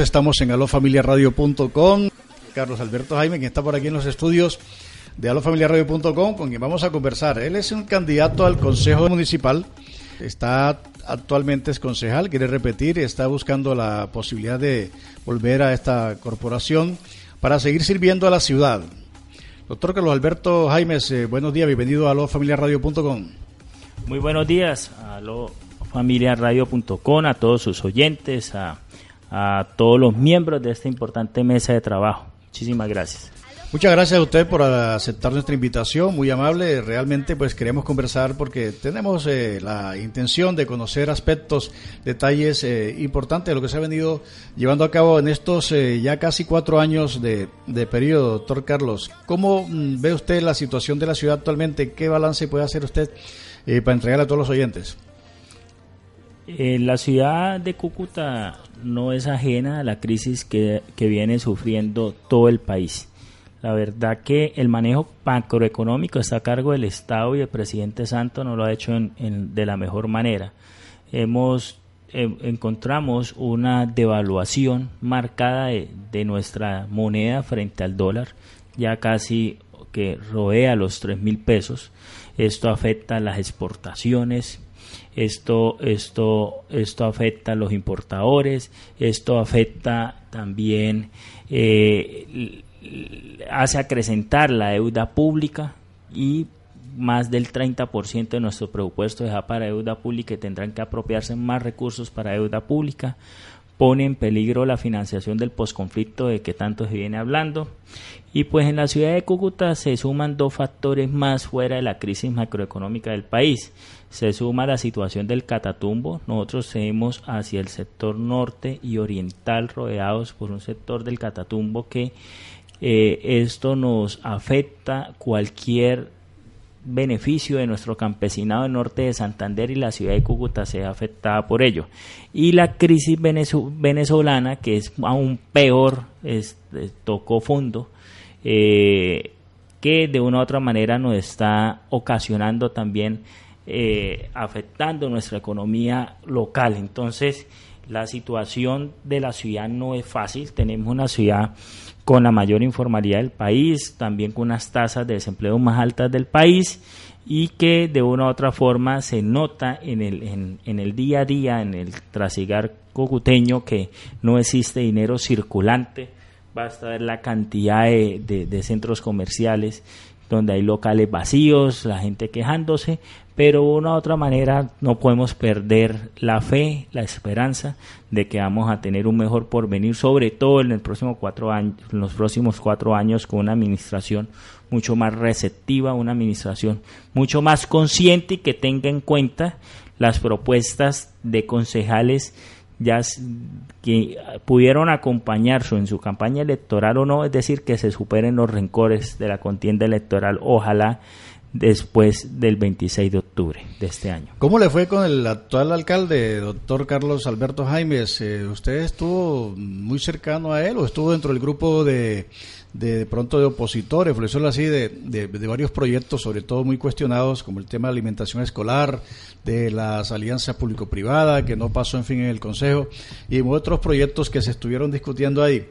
Estamos en alofamiliaradio.com. Carlos Alberto Jaime, quien está por aquí en los estudios de alofamiliaradio.com, con quien vamos a conversar. Él es un candidato al Consejo Municipal. Está actualmente es concejal, quiere repetir, está buscando la posibilidad de volver a esta corporación para seguir sirviendo a la ciudad. Doctor Carlos Alberto Jaime, eh, buenos días, bienvenido a alofamiliaradio.com. Muy buenos días a alofamiliaradio.com, a todos sus oyentes, a a todos los miembros de esta importante mesa de trabajo. Muchísimas gracias. Muchas gracias a usted por aceptar nuestra invitación, muy amable. Realmente pues queremos conversar porque tenemos eh, la intención de conocer aspectos, detalles eh, importantes de lo que se ha venido llevando a cabo en estos eh, ya casi cuatro años de, periodo, doctor Carlos. ¿Cómo mm, ve usted la situación de la ciudad actualmente? ¿Qué balance puede hacer usted para entregar a todos los oyentes? La ciudad de Cúcuta no es ajena a la crisis que, viene sufriendo todo el país. La verdad que el manejo macroeconómico está a cargo del Estado y el presidente Santo no lo ha hecho de la mejor manera. Hemos eh, encontramos una devaluación marcada de, de, nuestra moneda frente al dólar, ya casi que rodea los tres mil pesos. Esto afecta a las exportaciones, esto, esto, esto afecta a los importadores, esto afecta también, eh, hace acrecentar la deuda pública y más del 30% de nuestro presupuesto es para deuda pública y tendrán que apropiarse más recursos para deuda pública pone en peligro la financiación del posconflicto de que tanto se viene hablando. Y pues en la ciudad de Cúcuta se suman dos factores más fuera de la crisis macroeconómica del país. Se suma la situación del Catatumbo. Nosotros seguimos hacia el sector norte y oriental rodeados por un sector del Catatumbo que eh, esto nos afecta cualquier beneficio de nuestro campesinado del norte de Santander y la ciudad de Cúcuta sea afectada por ello. Y la crisis venezolana, que es aún peor, tocó fondo, eh, que de una u otra manera nos está ocasionando también, eh, afectando nuestra economía local. Entonces, la situación de la ciudad no es fácil. Tenemos una ciudad con la mayor informalidad del país, también con unas tasas de desempleo más altas del país y que de una u otra forma se nota en el, en, el día a día, en el trasigar cocuteño, que no existe dinero circulante. Basta ver la cantidad de, de centros comerciales donde hay locales vacíos, la gente quejándose, pero de una u otra manera no podemos perder la fe, la esperanza de que vamos a tener un mejor porvenir, sobre todo en, cuatro años, en los próximos cuatro años con una administración mucho más receptiva, una administración mucho más consciente y que tenga en cuenta las propuestas de concejales ya que pudieron acompañarse en su campaña electoral o no, es decir, que se superen los rencores de la contienda electoral. Ojalá después del 26 de octubre de este año. ¿Cómo le fue con el actual alcalde, doctor Carlos Alberto Jaimes? Eh, ¿Usted estuvo muy cercano a él o estuvo dentro del grupo de, de, pronto de opositores, por así, de, de, varios proyectos, sobre todo muy cuestionados, como el tema de alimentación escolar, de las alianzas público-privadas, que no pasó, en fin, en el Consejo, y otros proyectos que se estuvieron discutiendo ahí?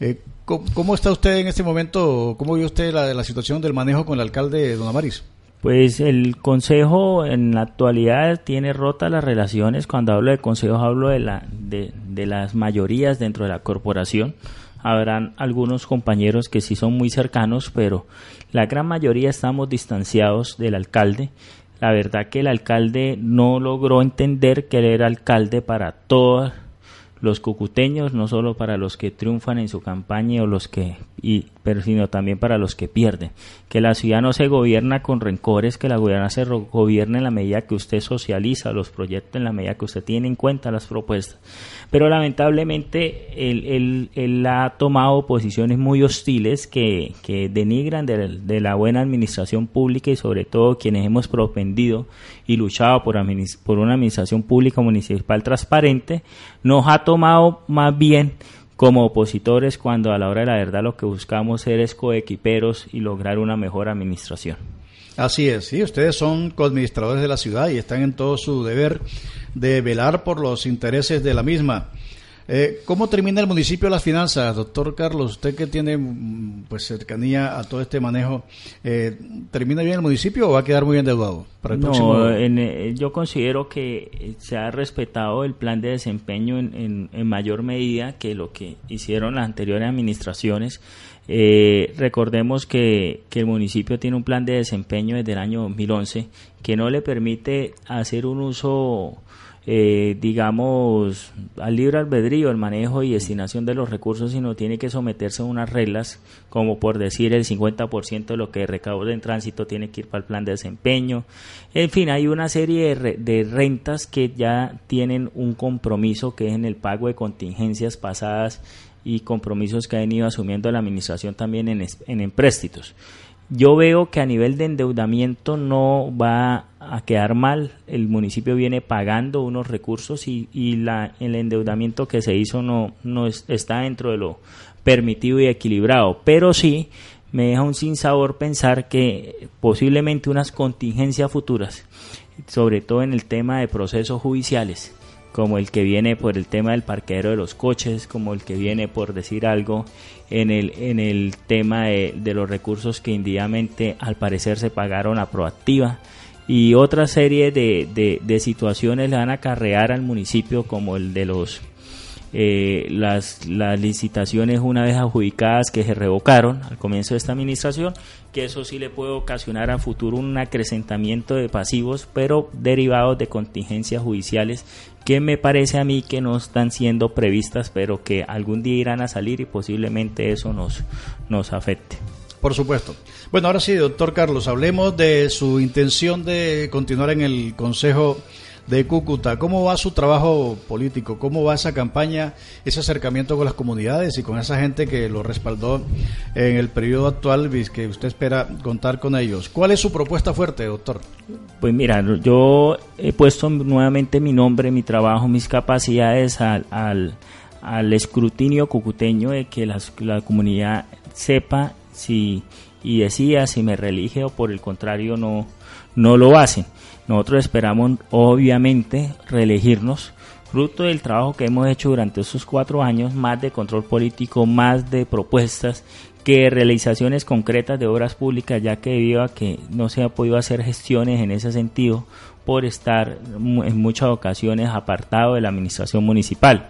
Eh, ¿cómo, está usted en este momento? ¿Cómo vio usted la, la situación del manejo con el alcalde Don Amaris? Pues el Consejo en la actualidad tiene rotas las relaciones. Cuando hablo de consejos hablo de, la, de, de, las mayorías dentro de la corporación. Habrán algunos compañeros que sí son muy cercanos, pero la gran mayoría estamos distanciados del alcalde. La verdad que el alcalde no logró entender que él era alcalde para todas los cucuteños, no solo para los que triunfan en su campaña o los que, y, pero sino también para los que pierden. Que la ciudad no se gobierna con rencores, que la ciudad se gobierna en la medida que usted socializa los proyectos, en la medida que usted tiene en cuenta las propuestas. Pero lamentablemente él, él, ha tomado posiciones muy hostiles que, que denigran de, la buena administración pública y sobre todo quienes hemos propendido y luchado por una administración pública municipal transparente, nos ha tomado más bien como opositores cuando a la hora de la verdad lo que buscamos es coequiperos y lograr una mejor administración. Así es, sí, ustedes son coadministradores de la ciudad y están en todo su deber de velar por los intereses de la misma. Eh, ¿Cómo termina el municipio las finanzas, doctor Carlos? Usted que tiene mm, pues cercanía a todo este manejo, eh, ¿termina bien el municipio o va a quedar muy endeudado? Para el no, eh, yo considero que se ha respetado el plan de desempeño en, en, mayor medida que lo que hicieron las anteriores administraciones. recordemos que, que el municipio tiene un plan de desempeño desde el año 2011 que no le permite hacer un uso eh, digamos, al libre albedrío el manejo y destinación de los recursos, sino tiene que someterse a unas reglas, como por decir el 50% de lo que recauda en tránsito tiene que ir para el plan de desempeño. En fin, hay una serie de, rentas que ya tienen un compromiso que es en el pago de contingencias pasadas y compromisos que ha venido asumiendo la administración también en, en empréstitos. Yo veo que a nivel de endeudamiento no va a quedar mal. El municipio viene pagando unos recursos y, y la, el endeudamiento que se hizo no, no está dentro de lo permitido y equilibrado. Pero sí me deja un sinsabor pensar que posiblemente unas contingencias futuras, sobre todo en el tema de procesos judiciales, como el que viene por el tema del parqueadero de los coches, como el que viene por decir algo en el, en el tema de, los recursos que indebidamente al parecer se pagaron a proactiva. Y otra serie de, de situaciones le van a acarrear al municipio como el de los eh, las, las licitaciones una vez adjudicadas que se revocaron al comienzo de esta administración, que eso sí le puede ocasionar a futuro un acrecentamiento de pasivos, pero derivados de contingencias judiciales que me parece a mí que no están siendo previstas, pero que algún día irán a salir y posiblemente eso nos, nos afecte. Por supuesto. Bueno, ahora sí, doctor Carlos, hablemos de su intención de continuar en el Consejo de Cúcuta. ¿Cómo va su trabajo político? ¿Cómo va esa campaña, ese acercamiento con las comunidades y con esa gente que lo respaldó en el periodo actual que usted espera contar con ellos? ¿Cuál es su propuesta fuerte, doctor? Pues mira, yo he puesto nuevamente mi nombre, mi trabajo, mis capacidades al, al, escrutinio cucuteño de que la comunidad sepa si y decía si me relige o por el contrario no, no lo hacen. Nosotros esperamos obviamente reelegirnos fruto del trabajo que hemos hecho durante esos cuatro años, más de control político, más de propuestas que realizaciones concretas de obras públicas, ya que debido a que no se ha podido hacer gestiones en ese sentido por estar en muchas ocasiones apartado de la administración municipal.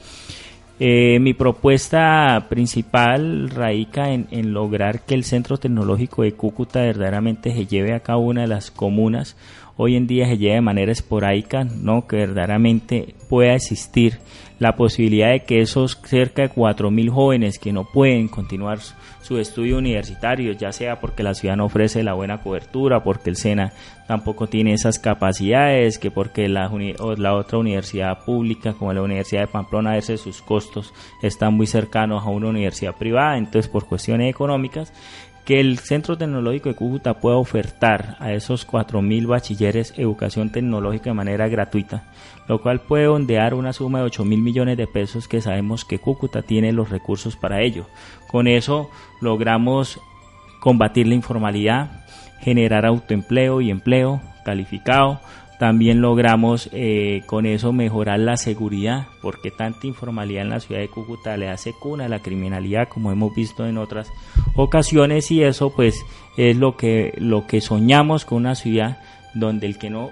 Eh, mi propuesta principal radica en, lograr que el Centro Tecnológico de Cúcuta verdaderamente se lleve a cada una de las comunas hoy en día se lleva de manera esporádica, ¿no? que verdaderamente pueda existir la posibilidad de que esos cerca de 4.000 jóvenes que no pueden continuar su estudio universitario, ya sea porque la ciudad no ofrece la buena cobertura, porque el SENA tampoco tiene esas capacidades, que porque la, la otra universidad pública, como la Universidad de Pamplona, a veces sus costos están muy cercanos a una universidad privada, entonces por cuestiones económicas, que el Centro Tecnológico de Cúcuta pueda ofertar a esos 4.000 bachilleres educación tecnológica de manera gratuita, lo cual puede ondear una suma de 8 mil millones de pesos que sabemos que Cúcuta tiene los recursos para ello. Con eso logramos combatir la informalidad, generar autoempleo y empleo calificado, también logramos eh, con eso mejorar la seguridad, porque tanta informalidad en la ciudad de Cúcuta le hace cuna a la criminalidad, como hemos visto en otras ocasiones, y eso pues es lo que, lo que soñamos con una ciudad donde el que no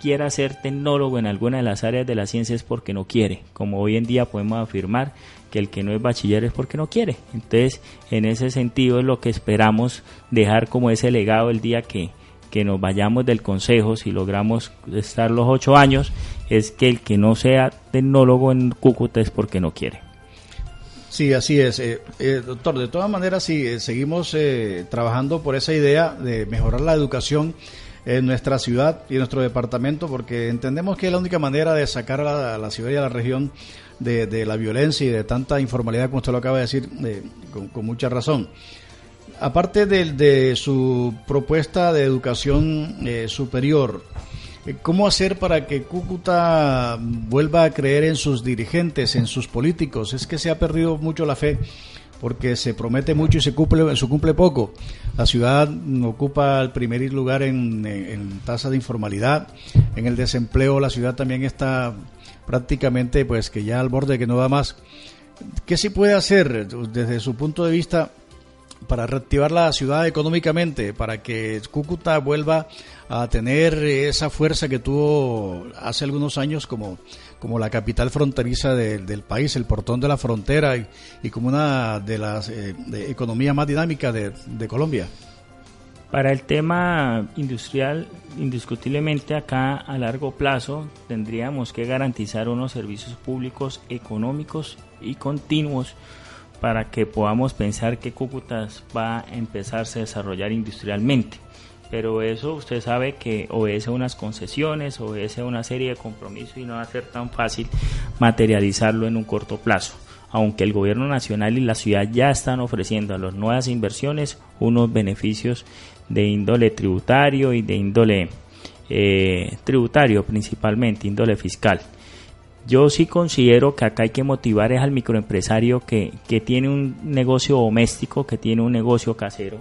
quiera ser tecnólogo en alguna de las áreas de la ciencia es porque no quiere, como hoy en día podemos afirmar que el que no es bachiller es porque no quiere. Entonces, en ese sentido es lo que esperamos dejar como ese legado el día que que nos vayamos del consejo, si logramos estar los ocho años, es que el que no sea tecnólogo en Cúcuta es porque no quiere. Sí, así es. Eh, eh, doctor, de todas maneras, sí, eh, seguimos trabajando por esa idea de mejorar la educación en nuestra ciudad y en nuestro departamento, porque entendemos que es la única manera de sacar a la, ciudad y a la región de, la violencia y de tanta informalidad, como usted lo acaba de decir, con mucha razón aparte de, su propuesta de educación eh, superior, eh, ¿cómo hacer para que Cúcuta vuelva a creer en sus dirigentes, en sus políticos? Es que se ha perdido mucho la fe porque se promete mucho y se cumple, se cumple poco. La ciudad ocupa el primer lugar en, en tasa de informalidad, en el desempleo la ciudad también está prácticamente pues que ya al borde que no da más. ¿Qué se puede hacer desde su punto de vista para reactivar la ciudad económicamente, para que Cúcuta vuelva a tener esa fuerza que tuvo hace algunos años como, como la capital fronteriza del país, el portón de la frontera y, como una de las eh, economías más dinámicas de, de Colombia? Para el tema industrial, indiscutiblemente acá a largo plazo tendríamos que garantizar unos servicios públicos económicos y continuos para que podamos pensar que Cúcuta va a empezarse a desarrollar industrialmente. Pero eso usted sabe que obedece a unas concesiones, obedece a una serie de compromisos y no va a ser tan fácil materializarlo en un corto plazo. Aunque el gobierno nacional y la ciudad ya están ofreciendo a las nuevas inversiones unos beneficios de índole tributario y de índole eh, tributario principalmente, índole fiscal. Yo sí considero que acá hay que motivar es al microempresario que, que tiene un negocio doméstico, que tiene un negocio casero,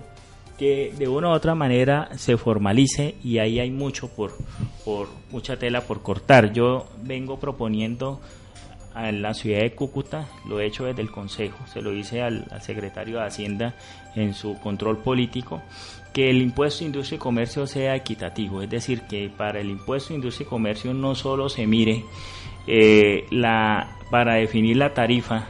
que de una u otra manera se formalice y ahí hay mucho por, por mucha tela por cortar. Yo vengo proponiendo a la ciudad de Cúcuta, lo he hecho desde el Consejo, se lo hice al, al secretario de Hacienda en su control político, que el impuesto de industria y comercio sea equitativo, es decir, que para el impuesto de industria y comercio no solo se mire eh, la, para definir la tarifa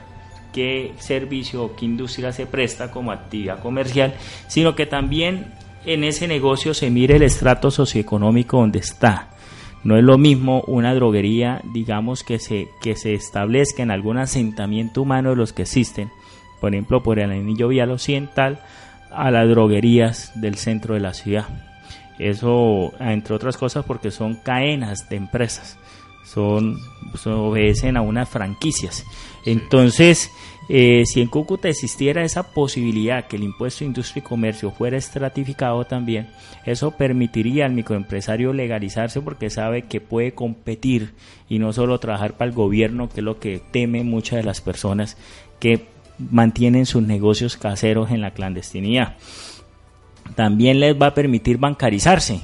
qué servicio o qué industria se presta como actividad comercial, sino que también en ese negocio se mire el estrato socioeconómico donde está. No es lo mismo una droguería, digamos, que se, que se establezca en algún asentamiento humano de los que existen, por ejemplo, por el anillo vial occidental, a las droguerías del centro de la ciudad. Eso, entre otras cosas, porque son cadenas de empresas son, obedecen a unas franquicias. Entonces, eh, si en Cúcuta existiera esa posibilidad que el impuesto de industria y comercio fuera estratificado también, eso permitiría al microempresario legalizarse porque sabe que puede competir y no solo trabajar para el gobierno, que es lo que teme muchas de las personas que mantienen sus negocios caseros en la clandestinidad. También les va a permitir bancarizarse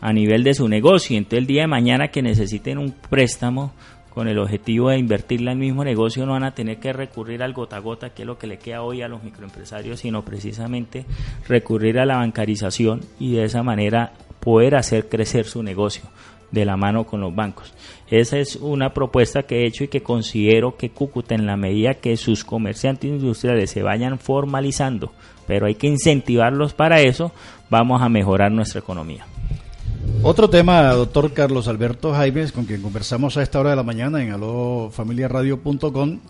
a nivel de su negocio. Entonces el día de mañana que necesiten un préstamo con el objetivo de invertirla en el mismo negocio no van a tener que recurrir al gota a gota, que es lo que le queda hoy a los microempresarios, sino precisamente recurrir a la bancarización y de esa manera poder hacer crecer su negocio de la mano con los bancos. Esa es una propuesta que he hecho y que considero que Cúcuta, en la medida que sus comerciantes industriales se vayan formalizando, pero hay que incentivarlos para eso, vamos a mejorar nuestra economía. Otro tema, doctor Carlos Alberto Jaimes, con quien conversamos a esta hora de la mañana en alofamiliaradio.com.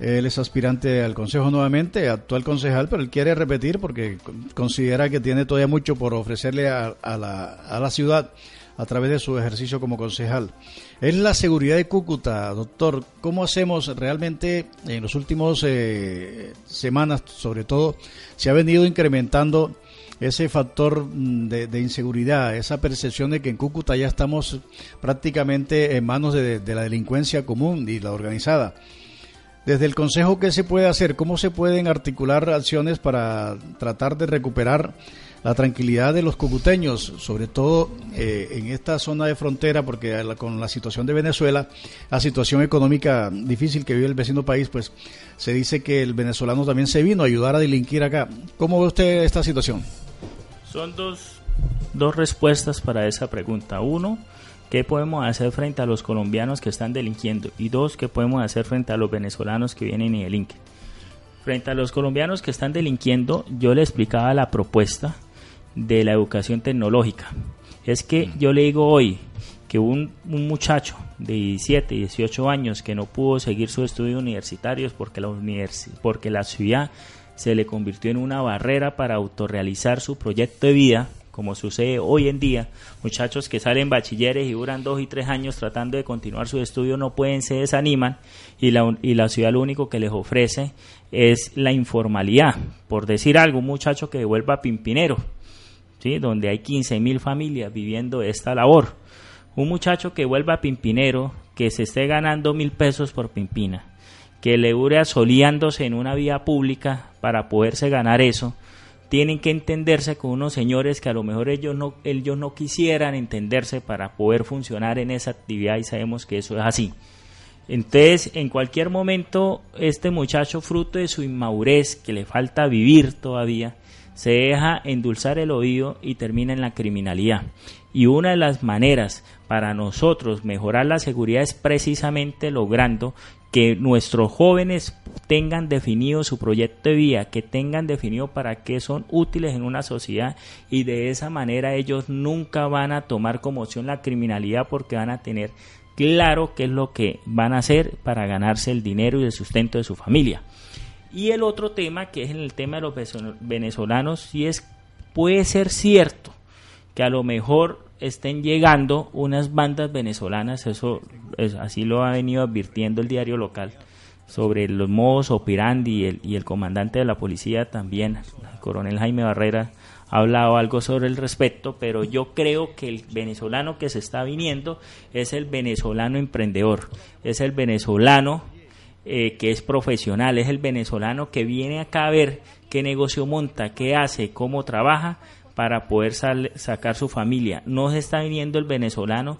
Él es aspirante al Consejo nuevamente, actual concejal, pero él quiere repetir porque considera que tiene todavía mucho por ofrecerle a, la, ciudad a través de su ejercicio como concejal. Es la seguridad de Cúcuta, doctor. ¿Cómo hacemos realmente en los últimos eh, semanas, sobre todo, se ha venido incrementando ese factor mm, de, inseguridad, esa percepción de que en Cúcuta ya estamos prácticamente en manos de, la delincuencia común y la organizada. Desde el Consejo, ¿qué se puede hacer? ¿Cómo se pueden articular acciones para tratar de recuperar la tranquilidad de los cucuteños, sobre todo eh, en esta zona de frontera, porque con la situación de Venezuela, la situación económica difícil que vive el vecino país, pues se dice que el venezolano también se vino a ayudar a delinquir acá. ¿Cómo ve usted esta situación? Son dos, dos respuestas para esa pregunta. Uno, ¿qué podemos hacer frente a los colombianos que están delinquiendo? Y dos, ¿qué podemos hacer frente a los venezolanos que vienen y delinquen? Frente a los colombianos que están delinquiendo, yo le explicaba la propuesta de la educación tecnológica. Es que yo le digo hoy que un, un muchacho de 17, 18 años que no pudo seguir sus estudios universitarios porque la, porque la ciudad se le convirtió en una barrera para autorrealizar su proyecto de vida, como sucede hoy en día. Muchachos que salen bachilleres y duran dos y tres años tratando de continuar su estudio no pueden, se desaniman y la, y la ciudad lo único que les ofrece es la informalidad. Por decir algo, un muchacho que vuelva Pimpinero, ¿sí? donde hay 15 mil familias viviendo esta labor. Un muchacho que vuelva Pimpinero, que se esté ganando mil pesos por Pimpina que le dure asoleándose en una vía pública para poderse ganar eso, tienen que entenderse con unos señores que a lo mejor ellos no, ellos no quisieran entenderse para poder funcionar en esa actividad y sabemos que eso es así. Entonces, en cualquier momento, este muchacho, fruto de su inmadurez, que le falta vivir todavía, se deja endulzar el oído y termina en la criminalidad. Y una de las maneras para nosotros mejorar la seguridad es precisamente logrando que nuestros jóvenes tengan definido su proyecto de vida, que tengan definido para qué son útiles en una sociedad y de esa manera ellos nunca van a tomar como opción la criminalidad porque van a tener claro qué es lo que van a hacer para ganarse el dinero y el sustento de su familia. Y el otro tema, que es el tema de los venezolanos, si es, puede ser cierto que a lo mejor estén llegando unas bandas venezolanas, eso así lo ha venido advirtiendo el diario local, sobre los modos operandi y el, y el comandante de la policía también, el coronel Jaime Barrera, ha hablado algo sobre el respecto, pero yo creo que el venezolano que se está viniendo es el venezolano emprendedor, es el venezolano eh, que es profesional, es el venezolano que viene acá a ver qué negocio monta, qué hace, cómo trabaja para poder sacar su familia. No se está viniendo el venezolano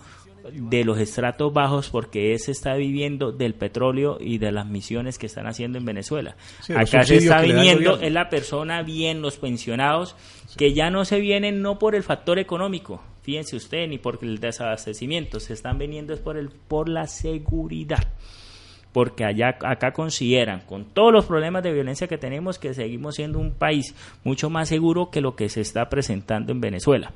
de los estratos bajos porque ese está viviendo del petróleo y de las misiones que están haciendo en Venezuela. Acá se está viniendo es la persona bien, los pensionados, que ya no se vienen no por el factor económico, fíjense usted, ni por el desabastecimiento, se están viniendo es por el por la seguridad porque allá acá consideran con todos los problemas de violencia que tenemos que seguimos siendo un país mucho más seguro que lo que se está presentando en Venezuela.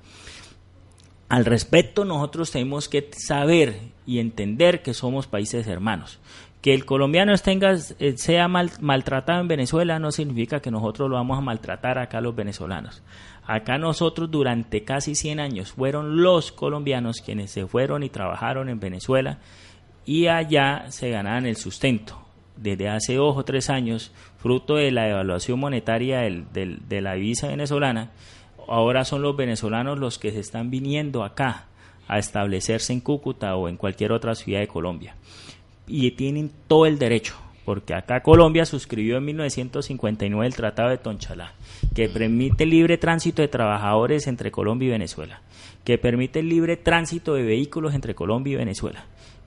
Al respecto, nosotros tenemos que saber y entender que somos países hermanos. Que el colombiano eh, sea maltratado en Venezuela no significa que nosotros lo vamos a maltratar acá los venezolanos. Acá nosotros durante casi 100 años fueron los colombianos quienes se fueron y trabajaron en Venezuela y allá se ganaban el sustento. Desde hace dos o tres años, fruto de la evaluación monetaria de la divisa venezolana, ahora son los venezolanos los que se están viniendo acá a establecerse en Cúcuta o en cualquier otra ciudad de Colombia. Y tienen todo el derecho, porque acá Colombia suscribió en 1959 el Tratado de Tonchalá, que permite el libre tránsito de trabajadores entre Colombia y Venezuela, que permite el libre tránsito de vehículos entre Colombia y Venezuela,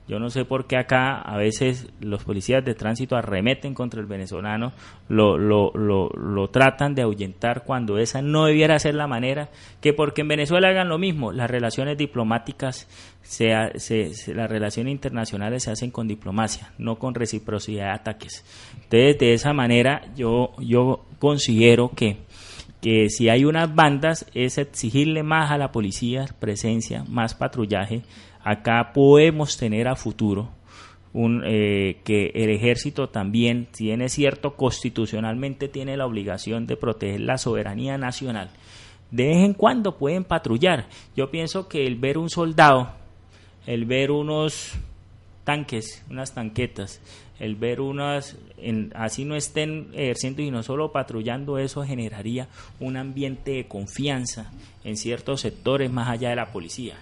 yo no sé por qué acá a veces los policías de tránsito arremeten contra el venezolano, lo, lo, lo, lo, tratan de ahuyentar cuando esa no debiera ser la manera, que porque en Venezuela hagan lo mismo, las relaciones diplomáticas, se, se, las relaciones internacionales se hacen con diplomacia, no con reciprocidad de ataques. Entonces, de esa manera yo, yo considero que que si hay unas bandas es exigirle más a la policía presencia, más patrullaje, acá podemos tener a futuro un, eh, que el ejército también tiene cierto constitucionalmente tiene la obligación de proteger la soberanía nacional. De vez en cuando pueden patrullar. Yo pienso que el ver un soldado, el ver unos tanques, unas tanquetas, el ver unas, en, así no estén ejerciendo y no solo patrullando, eso generaría un ambiente de confianza en ciertos sectores más allá de la policía.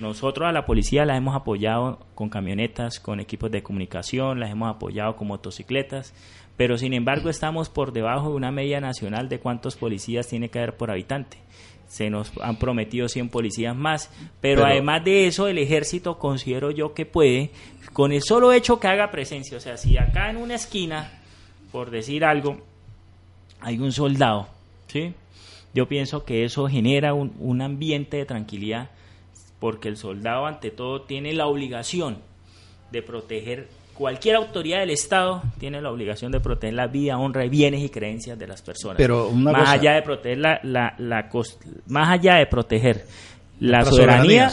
Nosotros a la policía la hemos apoyado con camionetas, con equipos de comunicación, las hemos apoyado con motocicletas, pero sin embargo estamos por debajo de una media nacional de cuántos policías tiene que haber por habitante. Se nos han prometido 100 policías más, pero, además de eso el ejército considero yo que puede, con el solo hecho que haga presencia, o sea, si acá en una esquina, por decir algo, hay un soldado, ¿sí? Yo pienso que eso genera un, un ambiente de tranquilidad porque el soldado ante todo tiene la obligación de proteger cualquier autoridad del Estado tiene la obligación de proteger la vida, honra, bienes y creencias de las personas. Pero más allá de proteger la, la, más allá de proteger la, soberanía,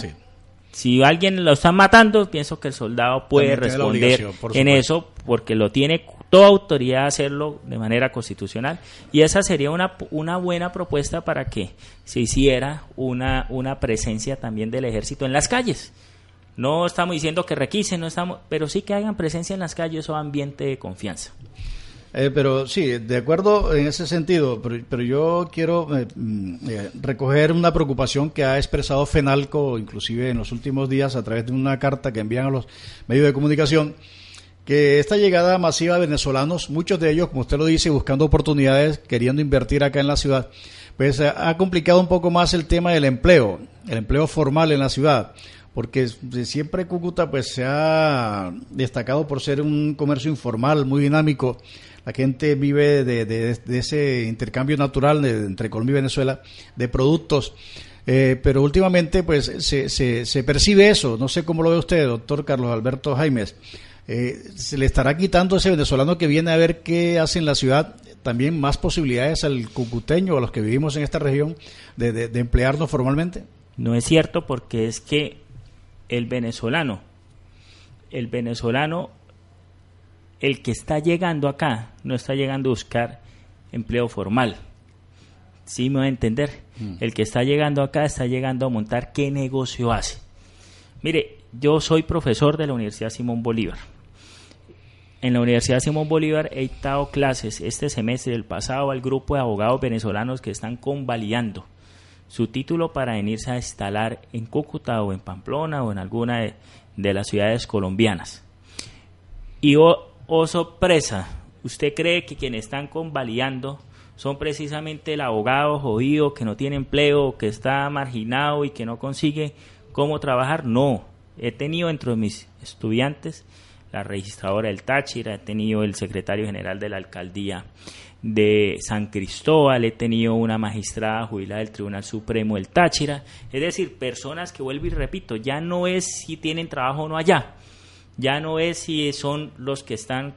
si alguien lo está matando, pienso que el soldado puede responder en eso porque lo tiene toda autoridad hacerlo de manera constitucional y esa sería una, una buena propuesta para que se hiciera una, una presencia también del ejército en las calles. No estamos diciendo que requisen, no estamos, pero sí que hagan presencia en las calles o ambiente de confianza. Eh, pero sí, de acuerdo en ese sentido, pero, yo quiero eh, mm, eh, recoger una preocupación que ha expresado FENALCO, inclusive en los últimos días, a través de una carta que envían a los medios de comunicación, que esta llegada masiva de venezolanos, muchos de ellos, como usted lo dice, buscando oportunidades, queriendo invertir acá en la ciudad, pues ha complicado un poco más el tema del empleo, el empleo formal en la ciudad. porque siempre Cúcuta pues se ha destacado por ser un comercio informal muy dinámico. La gente vive de, ese intercambio natural entre Colombia y Venezuela de productos. Eh, pero últimamente pues se, se, percibe eso. No sé cómo lo ve usted, doctor Carlos Alberto Jaimes. Eh, se le estará quitando a ese venezolano que viene a ver qué hace en la ciudad también más posibilidades al cucuteño, a los que vivimos en esta región, de emplearnos formalmente. No es cierto porque es que el venezolano, el venezolano, el que está llegando acá, no está llegando a buscar empleo formal. ¿Sí me va a entender? Mm. El que está llegando acá está llegando a montar qué negocio hace. Mire, yo soy profesor de la Universidad Simón Bolívar. En la Universidad Simón Bolívar he dado clases este semestre, el pasado, al grupo de abogados venezolanos que están convalidando su título para venirse a instalar en Cúcuta o en Pamplona o en alguna de, las ciudades colombianas. Y oh, oh, sorpresa, ¿usted cree que quienes están convalidando son precisamente el abogado jodido que no tiene empleo, que está marginado y que no consigue cómo trabajar? No, he tenido entre mis estudiantes la registradora del Táchira, he tenido el secretario general de la alcaldía de San Cristóbal, he tenido una magistrada jubilada del Tribunal Supremo del Táchira, es decir, personas que vuelvo y repito, ya no es si tienen trabajo o no allá, ya no es si son los que están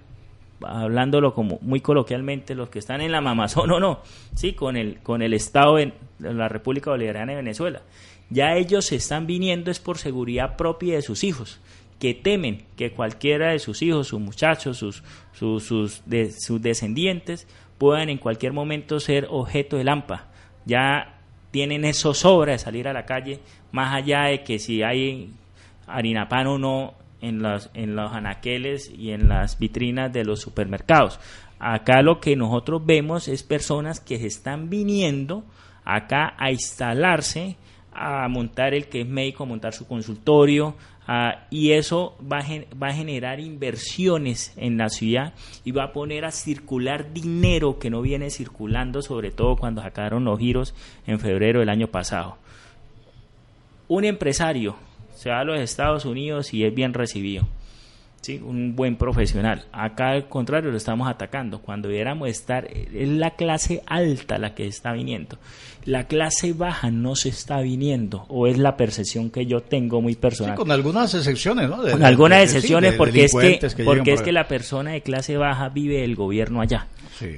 hablándolo como muy coloquialmente, los que están en la mamazón o no, sí, con el, con el Estado en la República Bolivariana de Venezuela. Ya ellos se están viniendo es por seguridad propia de sus hijos que temen que cualquiera de sus hijos, sus muchachos, sus, sus, sus, de, sus descendientes puedan en cualquier momento ser objeto de lampa. Ya tienen eso sobra de salir a la calle, más allá de que si hay harina pan o no en los, en los anaqueles y en las vitrinas de los supermercados. Acá lo que nosotros vemos es personas que se están viniendo acá a instalarse, a montar el que es médico, a montar su consultorio, y eso va a, va a generar inversiones en la ciudad y va a poner a circular dinero que no viene circulando, sobre todo cuando sacaron los giros en febrero del año pasado. Un empresario se va a los Estados Unidos y es bien recibido un buen profesional. Acá al contrario lo estamos atacando. Cuando debiéramos estar, es la clase alta la que está viniendo. La clase baja no se está viniendo, o es la percepción que yo tengo muy personal. con algunas excepciones, ¿no? con algunas excepciones, porque es que, porque es que la persona de clase baja vive el gobierno allá.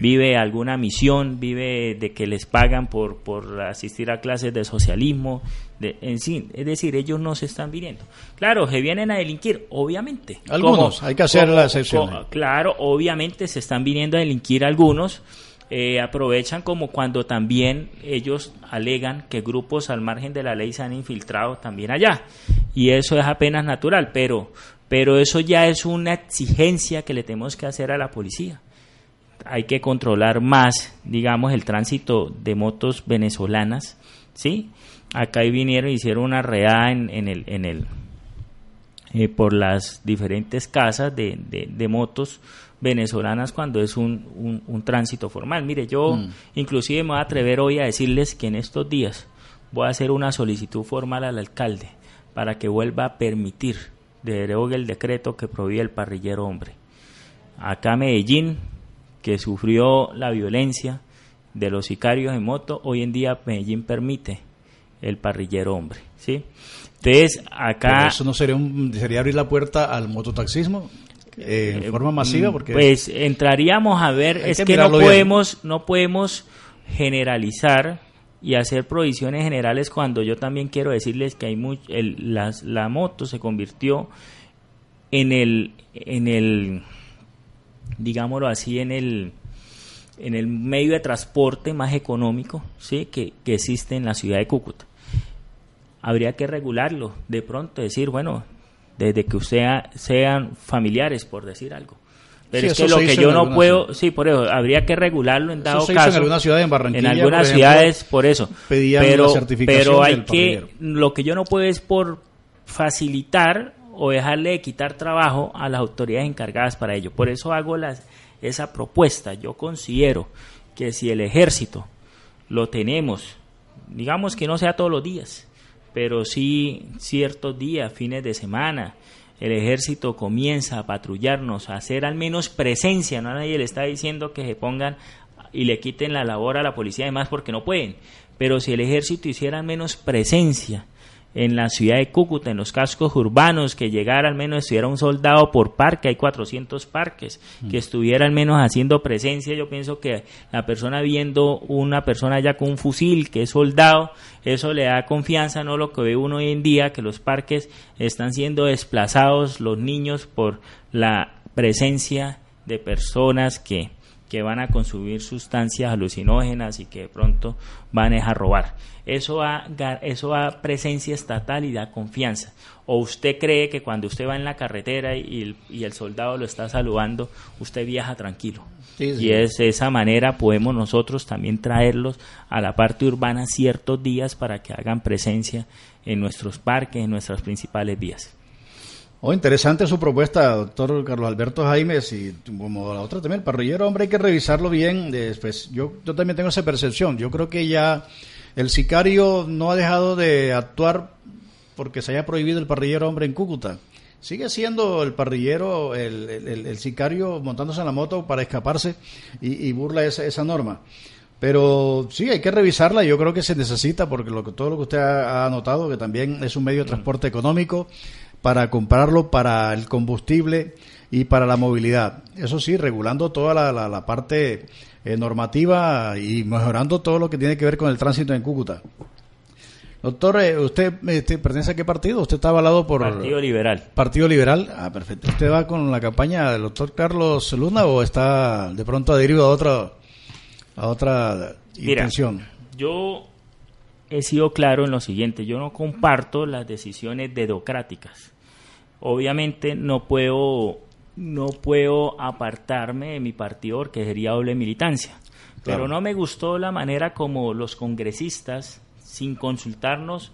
Vive alguna misión, vive de que les pagan por, por asistir a clases de socialismo, de, en sí, es decir, ellos no se están viniendo. Claro, se vienen a delinquir, obviamente. Algunos, hay que hacer la excepción. Claro, obviamente se están viniendo a delinquir algunos. Eh, aprovechan como cuando también ellos alegan que grupos al margen de la ley se han infiltrado también allá. Y eso es apenas natural, pero, pero eso ya es una exigencia que le tenemos que hacer a la policía hay que controlar más, digamos, el tránsito de motos venezolanas, ¿sí? Acá vinieron, hicieron una redada en, en el, en el eh, por las diferentes casas de, de, motos venezolanas cuando es un, un, tránsito formal. Mire, yo mm. inclusive me voy a atrever hoy a decirles que en estos días voy a hacer una solicitud formal al alcalde para que vuelva a permitir, derogue el decreto que prohíbe el parrillero hombre. Acá Medellín que sufrió la violencia de los sicarios en moto, hoy en día Medellín permite el parrillero hombre, ¿sí? Entonces, acá... ¿Eso no sería, un, sería abrir la puerta al mototaxismo? Eh, en forma masiva porque pues entraríamos a ver es que, no podemos no podemos generalizar y hacer provisiones generales cuando yo también quiero decirles que hay mucho, la moto se convirtió en el en el digámoslo así, en el, en el medio de transporte más económico ¿sí? que, existe en la ciudad de Cúcuta. Habría que regularlo, de pronto decir, bueno, desde que usted sean familiares, por decir algo. Pero es que lo que yo no puedo, sí, por eso, habría que regularlo en dado caso. en algunas ciudades, en Barranquilla. En algunas ciudades, por eso. pero, pero hay que, lo que yo no puedo es por facilitar o dejarle de quitar trabajo a las autoridades encargadas para ello. Por eso hago las, esa propuesta. Yo considero que si el ejército lo tenemos, digamos que no sea todos los días, pero sí ciertos días, fines de semana, el ejército comienza a patrullarnos, a hacer al menos presencia, no a nadie le está diciendo que se pongan y le quiten la labor a la policía además porque no pueden, pero si el ejército hiciera al menos presencia, en la ciudad de Cúcuta, en los cascos urbanos, que llegara al menos estuviera un soldado por parque, hay 400 parques, mm. que estuviera al menos haciendo presencia, yo pienso que la persona viendo una persona ya con un fusil, que es soldado, eso le da confianza, no lo que ve uno hoy en día, que los parques están siendo desplazados, los niños, por la presencia de personas que que van a consumir sustancias alucinógenas y que de pronto van a robar. Eso da, eso da presencia estatal y da confianza. ¿O usted cree que cuando usted va en la carretera y el, soldado lo está saludando, usted viaja tranquilo? Y es de esa manera podemos nosotros también traerlos a la parte urbana ciertos días para que hagan presencia en nuestros parques, en nuestras principales vías. Oh, interesante su propuesta, doctor Carlos Alberto Jaimes, y como la otra también, el parrillero, hombre, hay que revisarlo bien. Después, yo, yo también tengo esa percepción. Yo creo que ya el sicario no ha dejado de actuar porque se haya prohibido el parrillero, hombre, en Cúcuta. Sigue siendo el parrillero, el, el, sicario montándose en la moto para escaparse y, burla esa, esa norma. Pero sí, hay que revisarla. Yo creo que se necesita, porque lo que, todo lo que usted ha, ha notado, que también es un medio de transporte económico, para comprarlo para el combustible y para la movilidad. Eso sí, regulando toda la, la, parte eh, normativa y mejorando todo lo que tiene que ver con el tránsito en Cúcuta. Doctor, eh, ¿usted este, pertenece a qué partido? ¿Usted está avalado por... Partido Liberal. Partido Liberal. Ah, perfecto. ¿Usted va con la campaña del doctor Carlos Luna o está de pronto adherido a otra, a otra intención? Yo he sido claro en lo siguiente. Yo no comparto las decisiones dedocráticas obviamente no puedo no puedo apartarme de mi partido que sería doble militancia. Pero no me gustó la manera como los congresistas, sin consultarnos,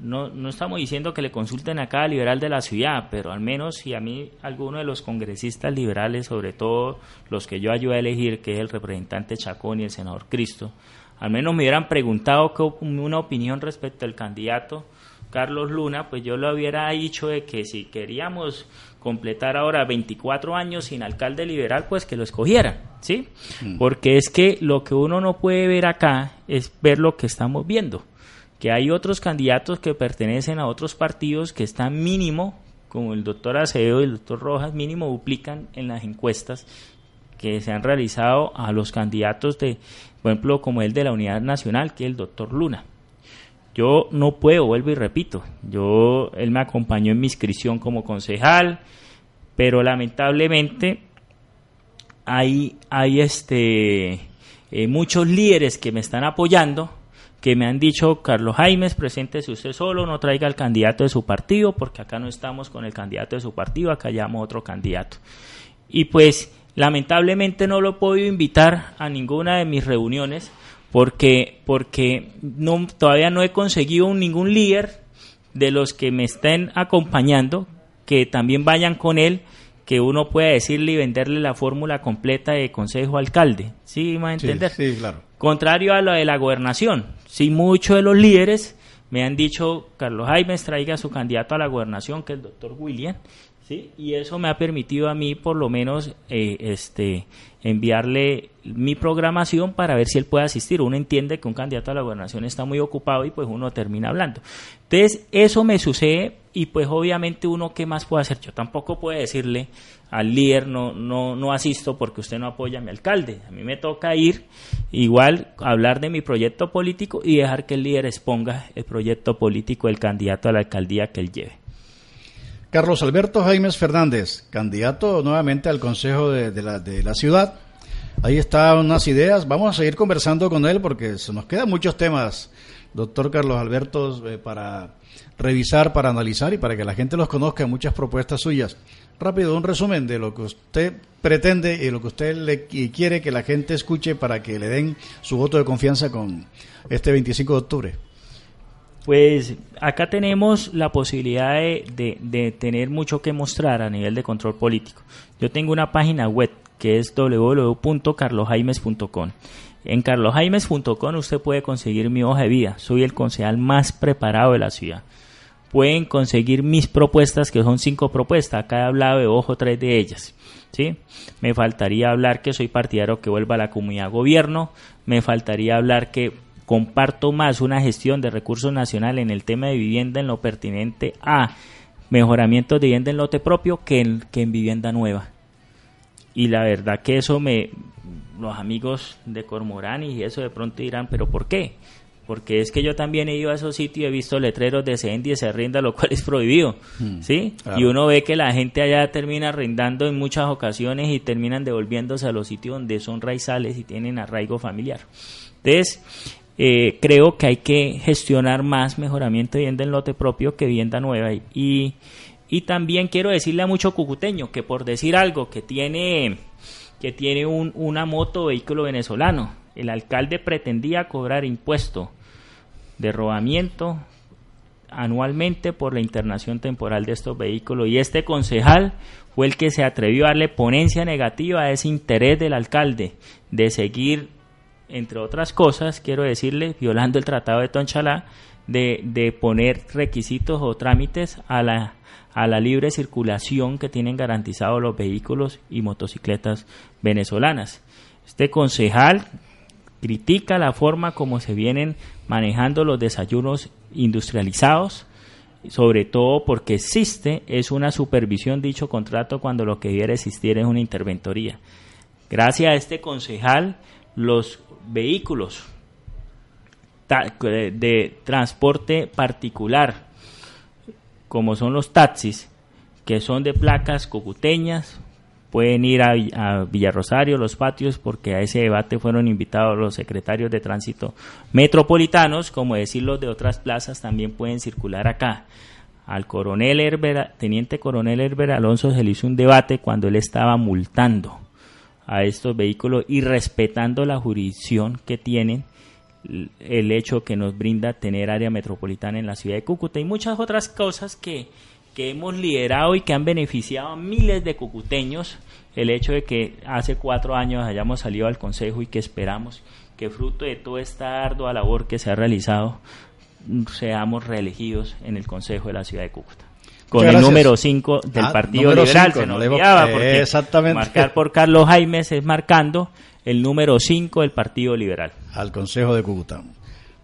no, no estamos diciendo que le consulten a cada liberal de la ciudad, pero al menos si a mí alguno de los congresistas liberales, sobre todo los que yo ayudé a elegir, que es el representante Chacón y el senador Cristo, al menos me hubieran preguntado una opinión respecto al candidato, Carlos Luna, pues yo lo hubiera dicho de que si queríamos completar ahora 24 años sin alcalde liberal, pues que lo escogieran, ¿sí? Mm. Porque es que lo que uno no puede ver acá es ver lo que estamos viendo, que hay otros candidatos que pertenecen a otros partidos que están mínimo, como el doctor Acevedo y el doctor Rojas, mínimo duplican en las encuestas que se han realizado a los candidatos de, por ejemplo, como el de la Unidad Nacional, que es el doctor Luna. Yo no puedo, vuelvo y repito. Yo, él me acompañó en mi inscripción como concejal, pero lamentablemente hay, hay este, eh, muchos líderes que me están apoyando, que me han dicho, Carlos Jaimes, preséntese usted solo, no traiga al candidato de su partido, porque acá no estamos con el candidato de su partido, acá llamo otro candidato. Y pues, lamentablemente no lo he podido invitar a ninguna de mis reuniones, porque, porque no, todavía no he conseguido ningún líder de los que me estén acompañando que también vayan con él, que uno pueda decirle y venderle la fórmula completa de consejo alcalde. ¿Sí, va a entender? Sí, claro. Contrario a lo de la gobernación. Sí, muchos de los líderes me han dicho, Carlos Jaime traiga a su candidato a la gobernación, que es el doctor William, y eso me ha permitido a mí por lo menos eh, este, enviarle mi programación para ver si él puede asistir. Uno entiende que un candidato a la gobernación está muy ocupado y pues uno termina hablando. Entonces, eso me sucede y pues obviamente uno qué más puede hacer. Yo tampoco puedo decirle al líder no, no, no asisto porque usted no apoya a mi alcalde. A mí me toca ir igual hablar de mi proyecto político y dejar que el líder exponga el proyecto político del candidato a la alcaldía que él lleve. Carlos Alberto Jaimes Fernández, candidato nuevamente al Consejo de, la, de la ciudad. Ahí están unas ideas. Vamos a seguir conversando con él porque se nos quedan muchos temas, doctor Carlos Alberto, eh, para revisar, para analizar y para que la gente los conozca. Muchas propuestas suyas. Rápido, un resumen de lo que usted pretende y lo que usted le, quiere que la gente escuche para que le den su voto de confianza con este 25 de octubre. Pues acá tenemos la posibilidad de, tener mucho que mostrar a nivel de control político. Yo tengo una página web que es www.carlosjaimes.com. En carlosjaimes.com usted puede conseguir mi hoja de vida. Soy el concejal más preparado de la ciudad. Pueden conseguir mis propuestas, que son cinco propuestas. Acá he hablado de ojo tres de ellas. ¿sí? Me faltaría hablar que soy partidario que vuelva a la comunidad gobierno. Me faltaría hablar que comparto más una gestión de recursos nacionales en el tema de vivienda en lo pertinente a mejoramiento de vivienda en lote propio que en, que en vivienda nueva. Y la verdad que eso me, los amigos de Cormorán y eso de pronto dirán, pero ¿por qué? Porque es que yo también he ido a esos sitios y he visto letreros de se y se rinda, lo cual es prohibido, mm, ¿sí? Y uno ve que la gente allá termina rindando en muchas ocasiones y terminan devolviéndose a los sitios donde son raizales y tienen arraigo familiar. Entonces, eh, creo que hay que gestionar más mejoramiento de vivienda en lote propio que vivienda nueva. Y, y también quiero decirle a mucho cucuteño que por decir algo que tiene, que tiene un, una moto vehículo venezolano, el alcalde pretendía cobrar impuesto de robamiento anualmente por la internación temporal de estos vehículos y este concejal fue el que se atrevió a darle ponencia negativa a ese interés del alcalde de seguir entre otras cosas, quiero decirle, violando el Tratado de Tonchalá, de, de poner requisitos o trámites a la, a la libre circulación que tienen garantizados los vehículos y motocicletas venezolanas. Este concejal critica la forma como se vienen manejando los desayunos industrializados, sobre todo porque existe es una supervisión dicho contrato cuando lo que debiera existir es una interventoría. Gracias a este concejal, los vehículos de transporte particular, como son los taxis, que son de placas cocuteñas, pueden ir a, a Villarrosario, los patios, porque a ese debate fueron invitados los secretarios de tránsito metropolitanos, como decir los de otras plazas, también pueden circular acá. Al coronel Herbert, teniente coronel Herbert Alonso se le hizo un debate cuando él estaba multando a estos vehículos y respetando la jurisdicción que tienen el hecho que nos brinda tener área metropolitana en la ciudad de Cúcuta y muchas otras cosas que, que hemos liderado y que han beneficiado a miles de cucuteños el hecho de que hace cuatro años hayamos salido al Consejo y que esperamos que fruto de toda esta ardua labor que se ha realizado seamos reelegidos en el Consejo de la ciudad de Cúcuta con el número 5 del ah, Partido Liberal. se nos olvidaba porque exactamente. marcar por Carlos Jaimes es marcando el número 5 del Partido Liberal. Al Consejo de Cúcuta.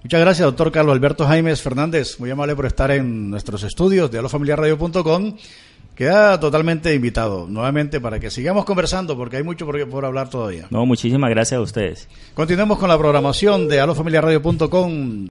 Muchas gracias, doctor Carlos Alberto Jaimes Fernández. Muy amable por estar en nuestros estudios de alofamiliarradio.com. Queda totalmente invitado nuevamente para que sigamos conversando porque hay mucho por, por hablar todavía. No, muchísimas gracias a ustedes. Continuemos con la programación de alofamiliarradio.com.